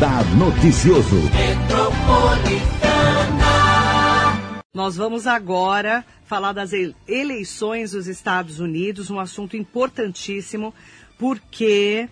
Radar Noticioso. Nós vamos agora falar das eleições dos Estados Unidos, um assunto importantíssimo, porque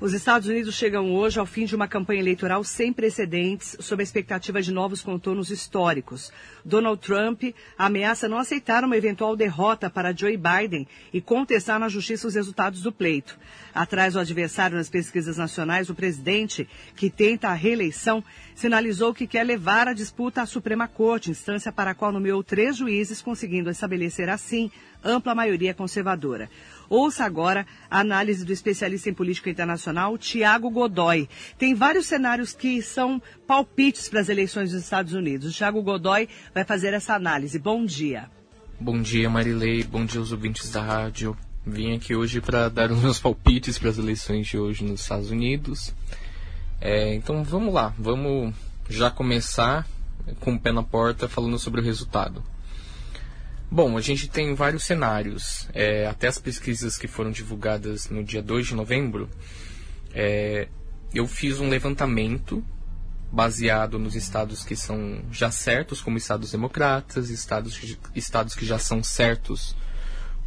os Estados Unidos chegam hoje ao fim de uma campanha eleitoral sem precedentes, sob a expectativa de novos contornos históricos. Donald Trump ameaça não aceitar uma eventual derrota para Joe Biden e contestar na justiça os resultados do pleito. Atrás do adversário nas pesquisas nacionais, o presidente, que tenta a reeleição, sinalizou que quer levar a disputa à Suprema Corte, instância para a qual nomeou três juízes, conseguindo estabelecer assim ampla maioria conservadora. Ouça agora a análise do especialista em política internacional, Tiago Godoy. Tem vários cenários que são palpites para as eleições dos Estados Unidos. O Tiago Godoy vai fazer essa análise. Bom dia. Bom dia, Marilei. Bom dia aos ouvintes da rádio. Vim aqui hoje para dar os meus palpites para as eleições de hoje nos Estados Unidos. É, então vamos lá, vamos já começar com o pé na porta falando sobre o resultado. Bom, a gente tem vários cenários. É, até as pesquisas que foram divulgadas no dia 2 de novembro, é, eu fiz um levantamento baseado nos estados que são já certos como estados democratas, estados, estados que já são certos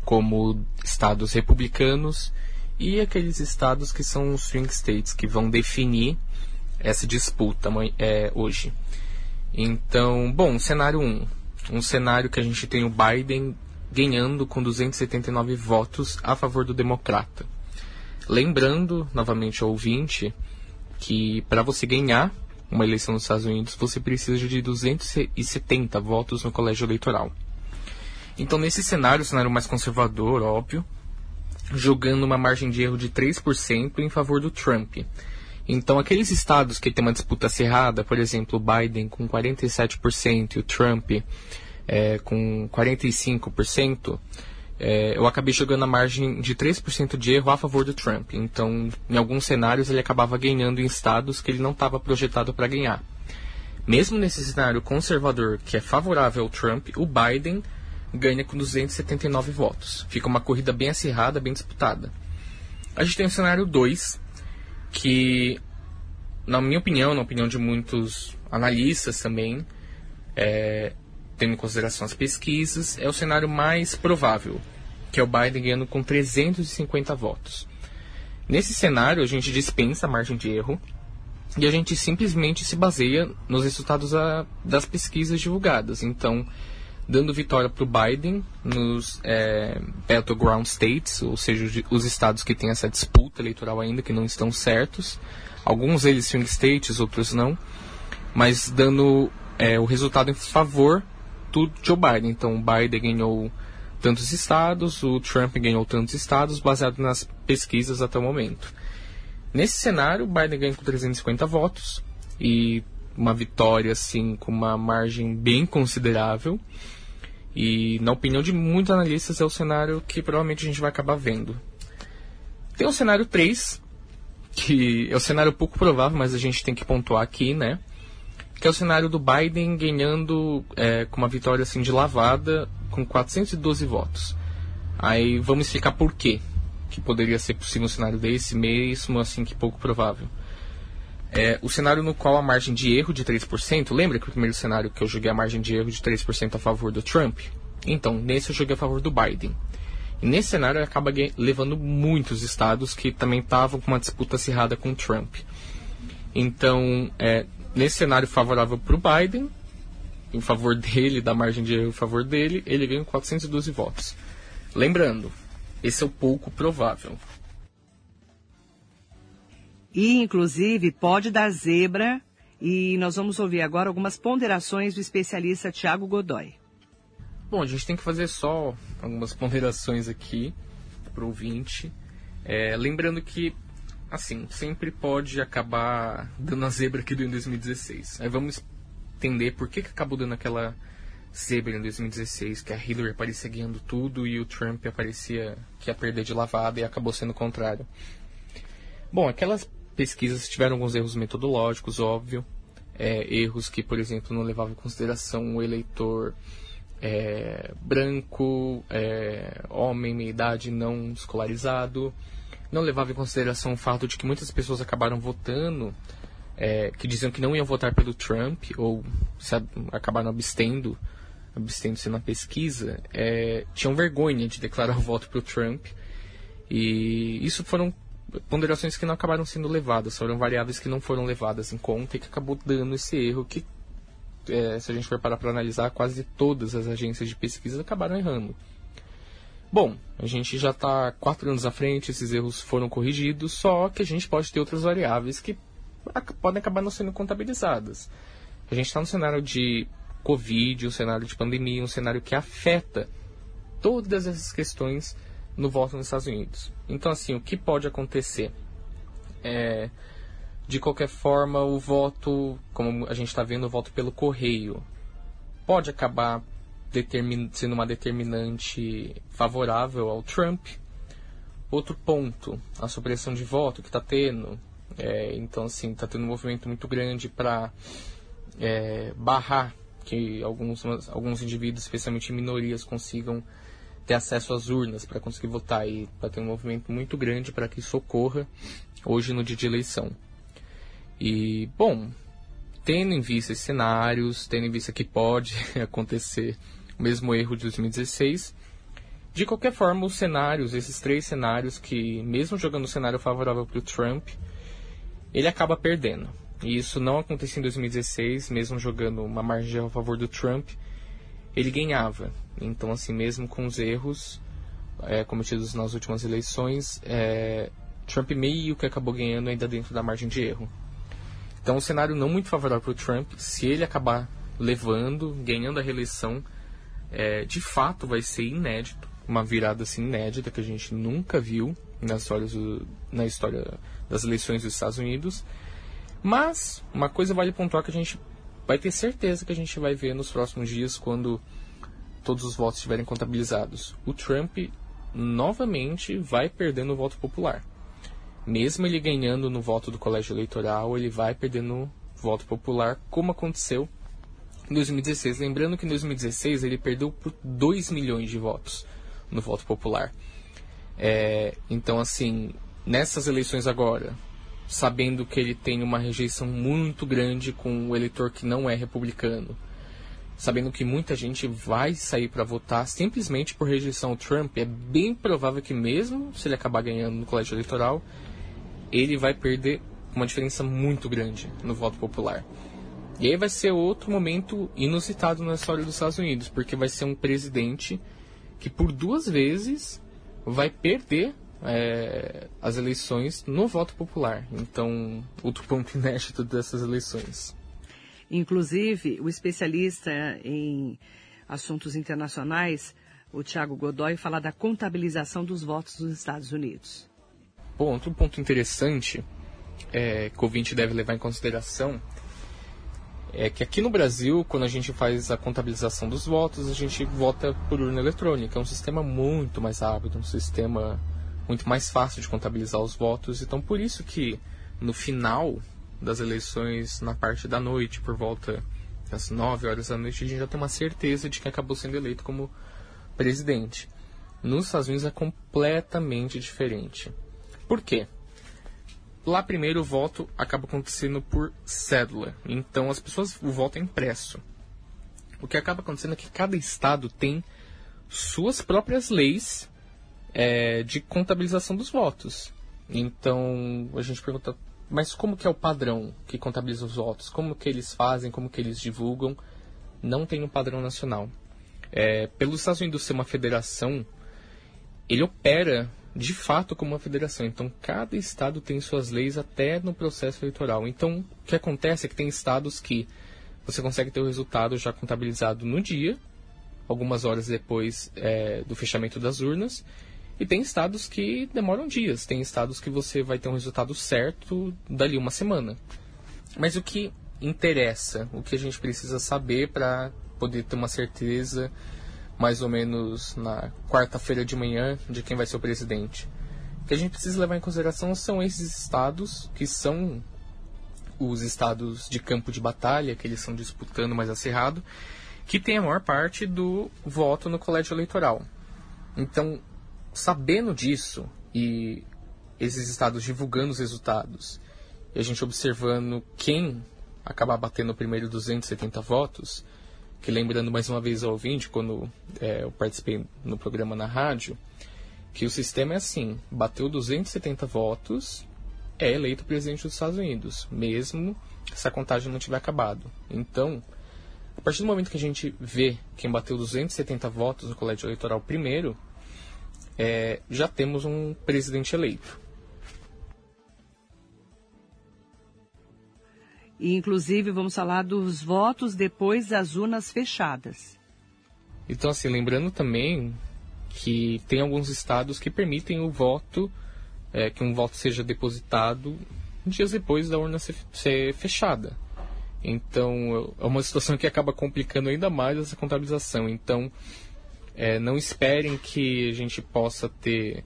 como estados republicanos e aqueles estados que são os swing states, que vão definir essa disputa é, hoje. Então, bom, cenário 1. Um, um cenário que a gente tem o Biden ganhando com 279 votos a favor do democrata. Lembrando, novamente ao ouvinte, que para você ganhar uma eleição nos Estados Unidos, você precisa de 270 votos no colégio eleitoral. Então, nesse cenário, cenário mais conservador, óbvio, jogando uma margem de erro de 3% em favor do Trump. Então, aqueles estados que tem uma disputa acirrada, por exemplo, o Biden com 47% e o Trump é, com 45%, é, eu acabei jogando a margem de 3% de erro a favor do Trump. Então, em alguns cenários, ele acabava ganhando em estados que ele não estava projetado para ganhar. Mesmo nesse cenário conservador que é favorável ao Trump, o Biden ganha com 279 votos. Fica uma corrida bem acirrada, bem disputada. A gente tem o cenário 2, que, na minha opinião, na opinião de muitos analistas também, é, tendo em consideração as pesquisas, é o cenário mais provável, que é o Biden ganhando com 350 votos. Nesse cenário, a gente dispensa a margem de erro e a gente simplesmente se baseia nos resultados a, das pesquisas divulgadas. Então, dando vitória para o Biden nos é, battleground states, ou seja, os estados que têm essa disputa eleitoral ainda, que não estão certos. Alguns deles swing states, outros não. Mas dando é, o resultado em favor do Joe Biden. Então, o Biden ganhou tantos estados, o Trump ganhou tantos estados, baseado nas pesquisas até o momento. Nesse cenário, o Biden ganha com 350 votos e uma vitória assim com uma margem bem considerável. E na opinião de muitos analistas é o cenário que provavelmente a gente vai acabar vendo. Tem o cenário 3, que é o cenário pouco provável, mas a gente tem que pontuar aqui, né? Que é o cenário do Biden ganhando é, com uma vitória assim de lavada com 412 votos. Aí vamos explicar por quê que poderia ser possível um cenário desse, mesmo assim que pouco provável. É, o cenário no qual a margem de erro de 3%, lembra que o primeiro cenário que eu joguei a margem de erro de 3% a favor do Trump? Então, nesse eu joguei a favor do Biden. E nesse cenário ele acaba levando muitos estados que também estavam com uma disputa acirrada com o Trump. Então, é, nesse cenário favorável para o Biden, em favor dele, da margem de erro em favor dele, ele ganha 412 votos. Lembrando, esse é o pouco provável. E, inclusive, pode dar zebra. E nós vamos ouvir agora algumas ponderações do especialista Tiago Godoy. Bom, a gente tem que fazer só algumas ponderações aqui para o ouvinte. É, lembrando que, assim, sempre pode acabar dando a zebra aqui do em 2016. Aí vamos entender por que, que acabou dando aquela zebra em 2016, que a Hillary aparecia ganhando tudo e o Trump aparecia que ia perder de lavada e acabou sendo o contrário. Bom, aquelas pesquisas tiveram alguns erros metodológicos, óbvio. É, erros que, por exemplo, não levavam em consideração o eleitor é, branco, é, homem, meia idade, não escolarizado. Não levava em consideração o fato de que muitas pessoas acabaram votando é, que diziam que não iam votar pelo Trump ou se acabaram abstendo, abstendo-se na pesquisa, é, tinham vergonha de declarar o voto para o Trump. E isso foram ponderações que não acabaram sendo levadas, foram variáveis que não foram levadas em conta e que acabou dando esse erro que, é, se a gente for parar para analisar, quase todas as agências de pesquisa acabaram errando. Bom, a gente já está quatro anos à frente, esses erros foram corrigidos, só que a gente pode ter outras variáveis que podem acabar não sendo contabilizadas. A gente está no cenário de Covid, um cenário de pandemia, um cenário que afeta todas essas questões no voto nos Estados Unidos. Então, assim, o que pode acontecer? É, de qualquer forma, o voto, como a gente está vendo, o voto pelo correio, pode acabar sendo uma determinante favorável ao Trump. Outro ponto, a supressão de voto que está tendo. É, então, assim, está tendo um movimento muito grande para é, barrar que alguns, alguns indivíduos, especialmente minorias, consigam ter acesso às urnas para conseguir votar e para ter um movimento muito grande para que isso ocorra hoje no dia de eleição. E, bom, tendo em vista esses cenários, tendo em vista que pode acontecer o mesmo erro de 2016, de qualquer forma, os cenários, esses três cenários que, mesmo jogando o cenário favorável para o Trump, ele acaba perdendo. E isso não aconteceu em 2016, mesmo jogando uma margem a favor do Trump, ele ganhava. Então, assim, mesmo com os erros é, cometidos nas últimas eleições, é, Trump meio que acabou ganhando ainda dentro da margem de erro. Então, um cenário não muito favorável para o Trump, se ele acabar levando, ganhando a reeleição, é, de fato vai ser inédito, uma virada assim inédita que a gente nunca viu na história, na história das eleições dos Estados Unidos. Mas uma coisa vale pontuar que a gente vai ter certeza que a gente vai ver nos próximos dias quando todos os votos estiverem contabilizados. O Trump novamente vai perdendo o voto popular. Mesmo ele ganhando no voto do colégio eleitoral, ele vai perdendo o voto popular, como aconteceu em 2016. Lembrando que em 2016 ele perdeu por 2 milhões de votos no voto popular. É, então, assim, nessas eleições agora, sabendo que ele tem uma rejeição muito grande com o eleitor que não é republicano, sabendo que muita gente vai sair para votar simplesmente por rejeição ao Trump, é bem provável que mesmo se ele acabar ganhando no colégio eleitoral, ele vai perder uma diferença muito grande no voto popular. E aí vai ser outro momento inusitado na história dos Estados Unidos, porque vai ser um presidente que por duas vezes vai perder é, as eleições no voto popular. Então, outro ponto inédito dessas eleições. Inclusive, o especialista em assuntos internacionais, o Tiago Godoy, fala da contabilização dos votos dos Estados Unidos. Bom, outro ponto interessante é, que o ouvinte deve levar em consideração é que aqui no Brasil, quando a gente faz a contabilização dos votos, a gente vota por urna eletrônica. É um sistema muito mais rápido, um sistema muito mais fácil de contabilizar os votos. Então, por isso que no final das eleições, na parte da noite, por volta das 9 horas da noite, a gente já tem uma certeza de que acabou sendo eleito como presidente. Nos Estados Unidos é completamente diferente. Por quê? Lá primeiro o voto acaba acontecendo por cédula. Então as pessoas o voto é impresso. O que acaba acontecendo é que cada estado tem suas próprias leis é, de contabilização dos votos. Então a gente pergunta, mas como que é o padrão que contabiliza os votos? Como que eles fazem? Como que eles divulgam? Não tem um padrão nacional. É, pelos Estados Unidos ser uma federação, ele opera de fato como uma federação. Então, cada estado tem suas leis até no processo eleitoral. Então, o que acontece é que tem estados que você consegue ter o resultado já contabilizado no dia, algumas horas depois é, do fechamento das urnas, e tem estados que demoram dias. Tem estados que você vai ter um resultado certo dali uma semana. Mas o que interessa, o que a gente precisa saber para poder ter uma certeza mais ou menos na quarta-feira de manhã de quem vai ser o presidente. O que a gente precisa levar em consideração são esses estados que são os estados de campo de batalha, que eles estão disputando mais acirrado, que tem a maior parte do voto no colégio eleitoral. Então, sabendo disso e esses estados divulgando os resultados e a gente observando quem acabar batendo primeiro 270 votos, que lembrando mais uma vez ao ouvinte, quando é, eu participei no programa na rádio, que o sistema é assim, bateu 270 votos, é eleito presidente dos Estados Unidos, mesmo se a contagem não tiver acabado. Então, a partir do momento que a gente vê quem bateu 270 votos no colégio eleitoral primeiro, é, já temos um presidente eleito. E, inclusive, vamos falar dos votos depois das urnas fechadas. Então, assim, lembrando também que tem alguns estados que permitem o voto, é, que um voto seja depositado dias depois da urna ser, ser fechada. Então, é uma situação que acaba complicando ainda mais essa contabilização. Então, é, não esperem que a gente possa ter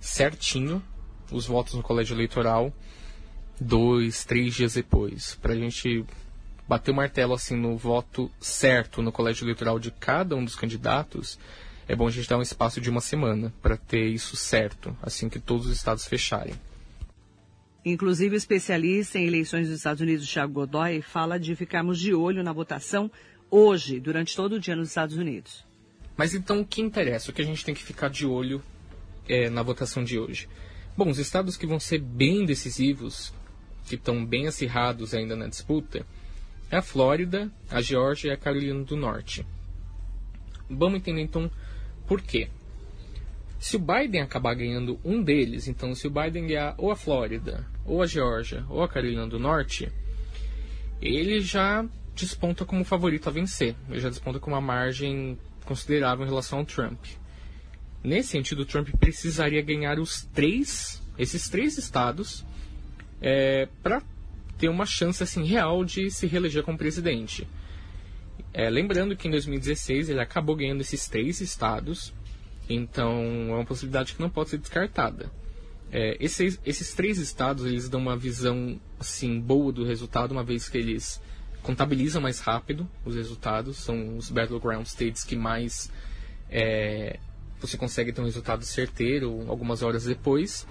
certinho os votos no colégio eleitoral dois, três dias depois. Para a gente bater o martelo assim no voto certo no colégio eleitoral de cada um dos candidatos, é bom a gente dar um espaço de uma semana para ter isso certo, assim que todos os estados fecharem. Inclusive, o especialista em eleições dos Estados Unidos, Thiago Godoy, fala de ficarmos de olho na votação hoje, durante todo o dia nos Estados Unidos. Mas então, o que interessa? O que a gente tem que ficar de olho é, na votação de hoje? Bom, os estados que vão ser bem decisivos, que estão bem acirrados ainda na disputa, é a Flórida, a Geórgia e a Carolina do Norte. Vamos entender então por quê. Se o Biden acabar ganhando um deles, então se o Biden ganhar ou a Flórida, ou a Geórgia, ou a Carolina do Norte, ele já desponta como favorito a vencer. Ele já desponta com uma margem considerável em relação ao Trump. Nesse sentido, o Trump precisaria ganhar os três, esses três estados, é, para ter uma chance assim real de se reeleger como presidente. É, lembrando que em 2016 ele acabou ganhando esses três estados então, é uma possibilidade que não pode ser descartada. É, esses, esses três estados, eles dão uma visão, assim, boa do resultado, uma vez que eles contabilizam mais rápido os resultados. São os battleground states que mais é, você consegue ter um resultado certeiro algumas horas depois.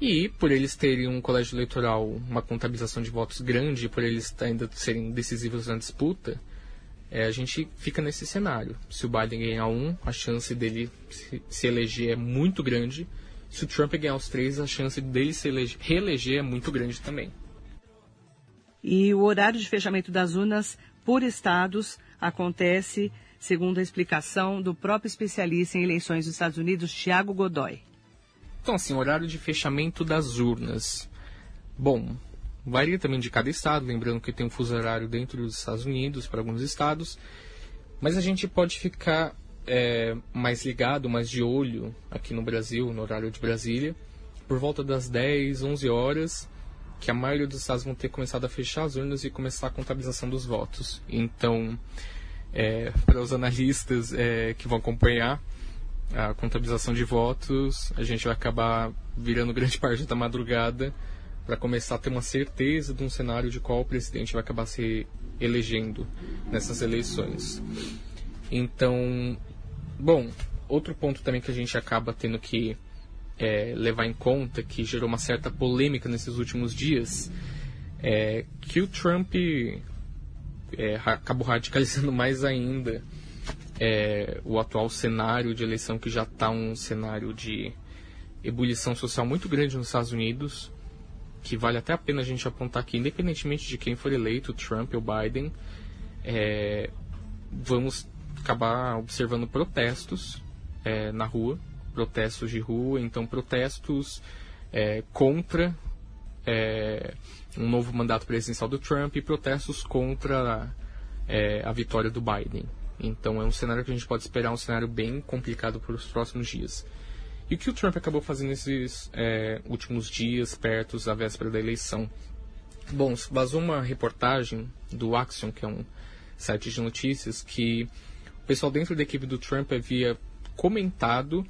E por eles terem um colégio eleitoral, uma contabilização de votos grande, por eles ainda serem decisivos na disputa, é, a gente fica nesse cenário. Se o Biden ganhar um, a chance dele se, eleger é muito grande. Se o Trump ganhar os três, a chance dele se eleger, reeleger é muito grande também. E o horário de fechamento das urnas por estados acontece, segundo a explicação do próprio especialista em eleições dos Estados Unidos, Tiago Godoy. Então, assim, horário de fechamento das urnas. Bom, Varia também de cada estado, lembrando que tem um fuso horário dentro dos Estados Unidos para alguns estados. Mas a gente pode ficar é, mais ligado, mais de olho aqui no Brasil, no horário de Brasília, por volta das 10, 11 horas, que a maioria dos estados vão ter começado a fechar as urnas e começar a contabilização dos votos. Então, é, para os analistas é, que vão acompanhar a contabilização de votos, a gente vai acabar virando grande parte da madrugada para começar a ter uma certeza de um cenário de qual o presidente vai acabar se elegendo nessas eleições. Então, bom, outro ponto também que a gente acaba tendo que é, levar em conta, que gerou uma certa polêmica nesses últimos dias, é que o Trump é, acabou radicalizando mais ainda é, o atual cenário de eleição, que já está um cenário de ebulição social muito grande nos Estados Unidos que vale até a pena a gente apontar aqui, independentemente de quem for eleito, Trump ou Biden, é, vamos acabar observando protestos é, na rua, protestos de rua, então protestos é, contra é, um novo mandato presidencial do Trump e protestos contra é, a vitória do Biden. Então é um cenário que a gente pode esperar um cenário bem complicado para os próximos dias. E o que o Trump acabou fazendo nesses é, últimos dias, perto da véspera da eleição? Bom, vazou uma reportagem do Axiom, que é um site de notícias, que o pessoal dentro da equipe do Trump havia comentado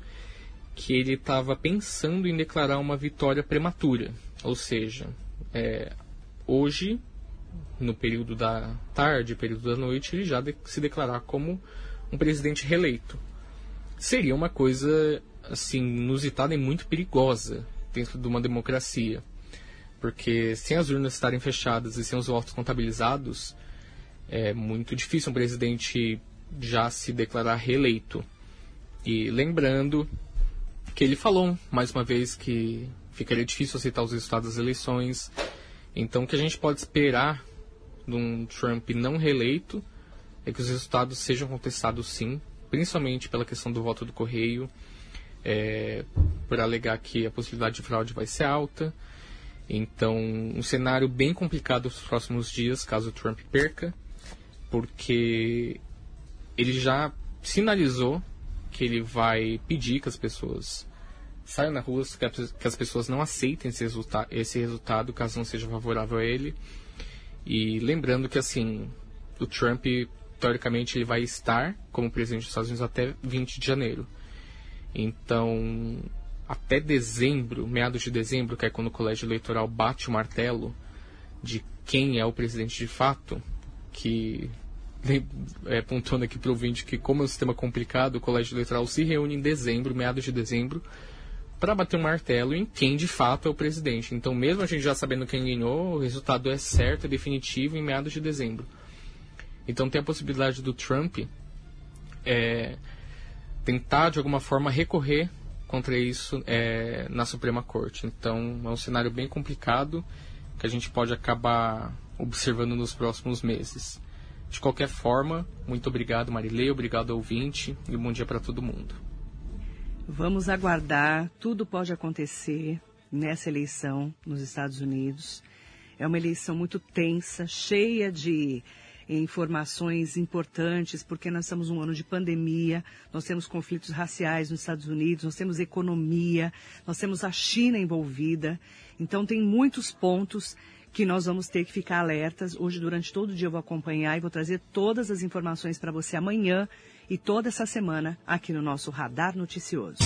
que ele estava pensando em declarar uma vitória prematura. Ou seja, é, hoje, no período da tarde, período da noite, ele já de se declarar como um presidente reeleito. Seria uma coisa assim, inusitada e muito perigosa dentro de uma democracia. Porque sem as urnas estarem fechadas e sem os votos contabilizados, é muito difícil um presidente já se declarar reeleito. E lembrando que ele falou mais uma vez que ficaria difícil aceitar os resultados das eleições. Então, o que a gente pode esperar de um Trump não reeleito é que os resultados sejam contestados sim, principalmente pela questão do voto do correio, é, por alegar que a possibilidade de fraude vai ser alta. Então, um cenário bem complicado nos próximos dias, caso o Trump perca, porque ele já sinalizou que ele vai pedir que as pessoas saiam na rua, que as pessoas não aceitem esse, resulta esse resultado caso não seja favorável a ele. E lembrando que, assim, o Trump, teoricamente, ele vai estar como presidente dos Estados Unidos até 20 de janeiro. Então, até dezembro, meados de dezembro, que é quando o colégio eleitoral bate o martelo de quem é o presidente de fato, que é, pontuando aqui para o ouvinte que, como é um sistema complicado, o colégio eleitoral se reúne em dezembro, meados de dezembro, para bater um martelo em quem de fato é o presidente. Então, mesmo a gente já sabendo quem ganhou, o resultado é certo, é definitivo em meados de dezembro. Então, tem a possibilidade do Trump é, tentar, de alguma forma, recorrer contra isso é, na Suprema Corte. Então, é um cenário bem complicado que a gente pode acabar observando nos próximos meses. De qualquer forma, muito obrigado, Marilei, obrigado ouvinte e um bom dia para todo mundo. Vamos aguardar, tudo pode acontecer nessa eleição nos Estados Unidos. É uma eleição muito tensa, cheia de informações importantes, porque nós estamos num ano de pandemia, nós temos conflitos raciais nos Estados Unidos, nós temos economia, nós temos a China envolvida. Então, tem muitos pontos que nós vamos ter que ficar alertas. Hoje, durante todo o dia, eu vou acompanhar e vou trazer todas as informações para você amanhã e toda essa semana aqui no nosso Radar Noticioso.